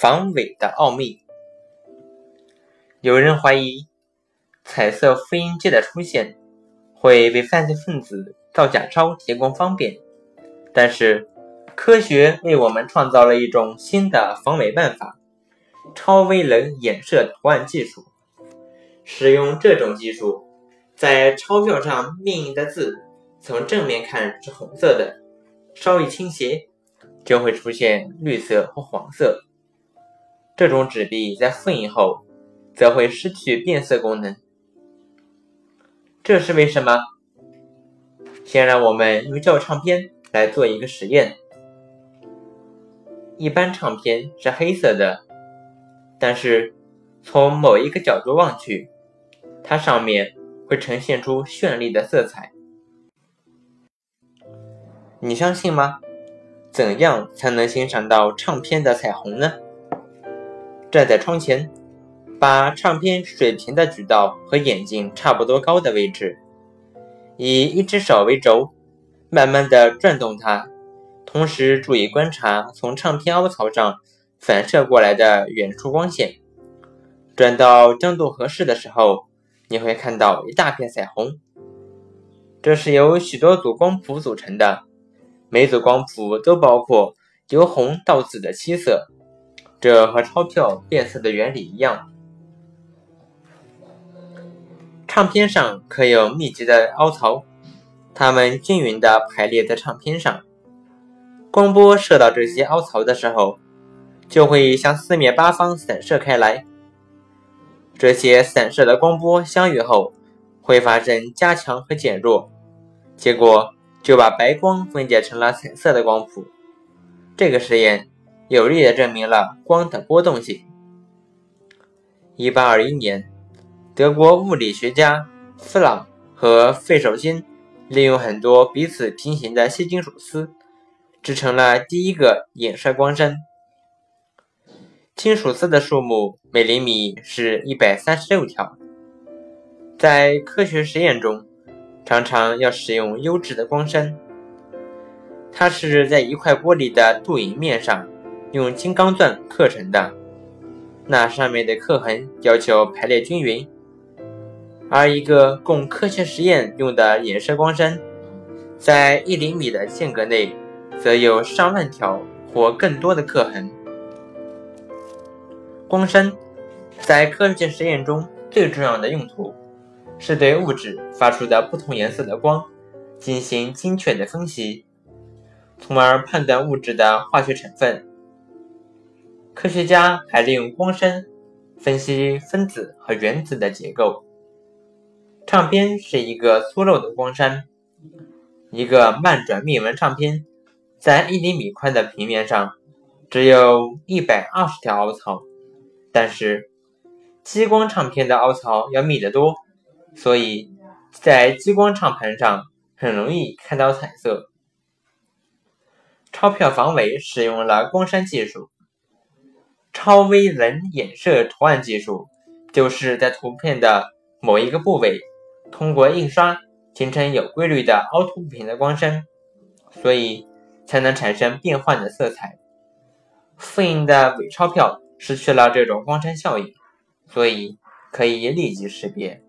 防伪的奥秘。有人怀疑，彩色复印机的出现会为犯罪分子造假钞提供方便，但是科学为我们创造了一种新的防伪办法——超微能衍射图案技术。使用这种技术，在钞票上命印的字从正面看是红色的，稍一倾斜。就会出现绿色或黄色。这种纸币在复印后，则会失去变色功能。这是为什么？先让我们用旧唱片来做一个实验。一般唱片是黑色的，但是从某一个角度望去，它上面会呈现出绚丽的色彩。你相信吗？怎样才能欣赏到唱片的彩虹呢？站在窗前，把唱片水平的举到和眼睛差不多高的位置，以一只手为轴，慢慢的转动它，同时注意观察从唱片凹槽上反射过来的远处光线。转到角度合适的时候，你会看到一大片彩虹。这是由许多组光谱组成的。每组光谱都包括由红到紫的七色，这和钞票变色的原理一样。唱片上刻有密集的凹槽，它们均匀地排列在唱片上。光波射到这些凹槽的时候，就会向四面八方散射开来。这些散射的光波相遇后，会发生加强和减弱，结果。就把白光分解成了彩色的光谱。这个实验有力地证明了光的波动性。1821年，德国物理学家弗朗和费舍辛利用很多彼此平行的细金属丝，制成了第一个衍射光栅。金属丝的数目每厘米是一百三十六条。在科学实验中。常常要使用优质的光栅，它是在一块玻璃的镀银面上用金刚钻刻成的，那上面的刻痕要求排列均匀。而一个供科学实验用的衍射光栅，在一厘米的间隔内，则有上万条或更多的刻痕。光栅在科学实验中最重要的用途。是对物质发出的不同颜色的光进行精确的分析，从而判断物质的化学成分。科学家还利用光栅分析分子和原子的结构。唱片是一个粗陋的光栅，一个慢转密纹唱片在一厘米宽的平面上只有一百二十条凹槽，但是激光唱片的凹槽要密得多。所以，在激光唱盘上很容易看到彩色。钞票防伪使用了光栅技术，超微能衍射图案技术，就是在图片的某一个部位通过印刷形成有规律的凹凸不平的光栅，所以才能产生变幻的色彩。复印的伪钞票失去了这种光栅效应，所以可以立即识别。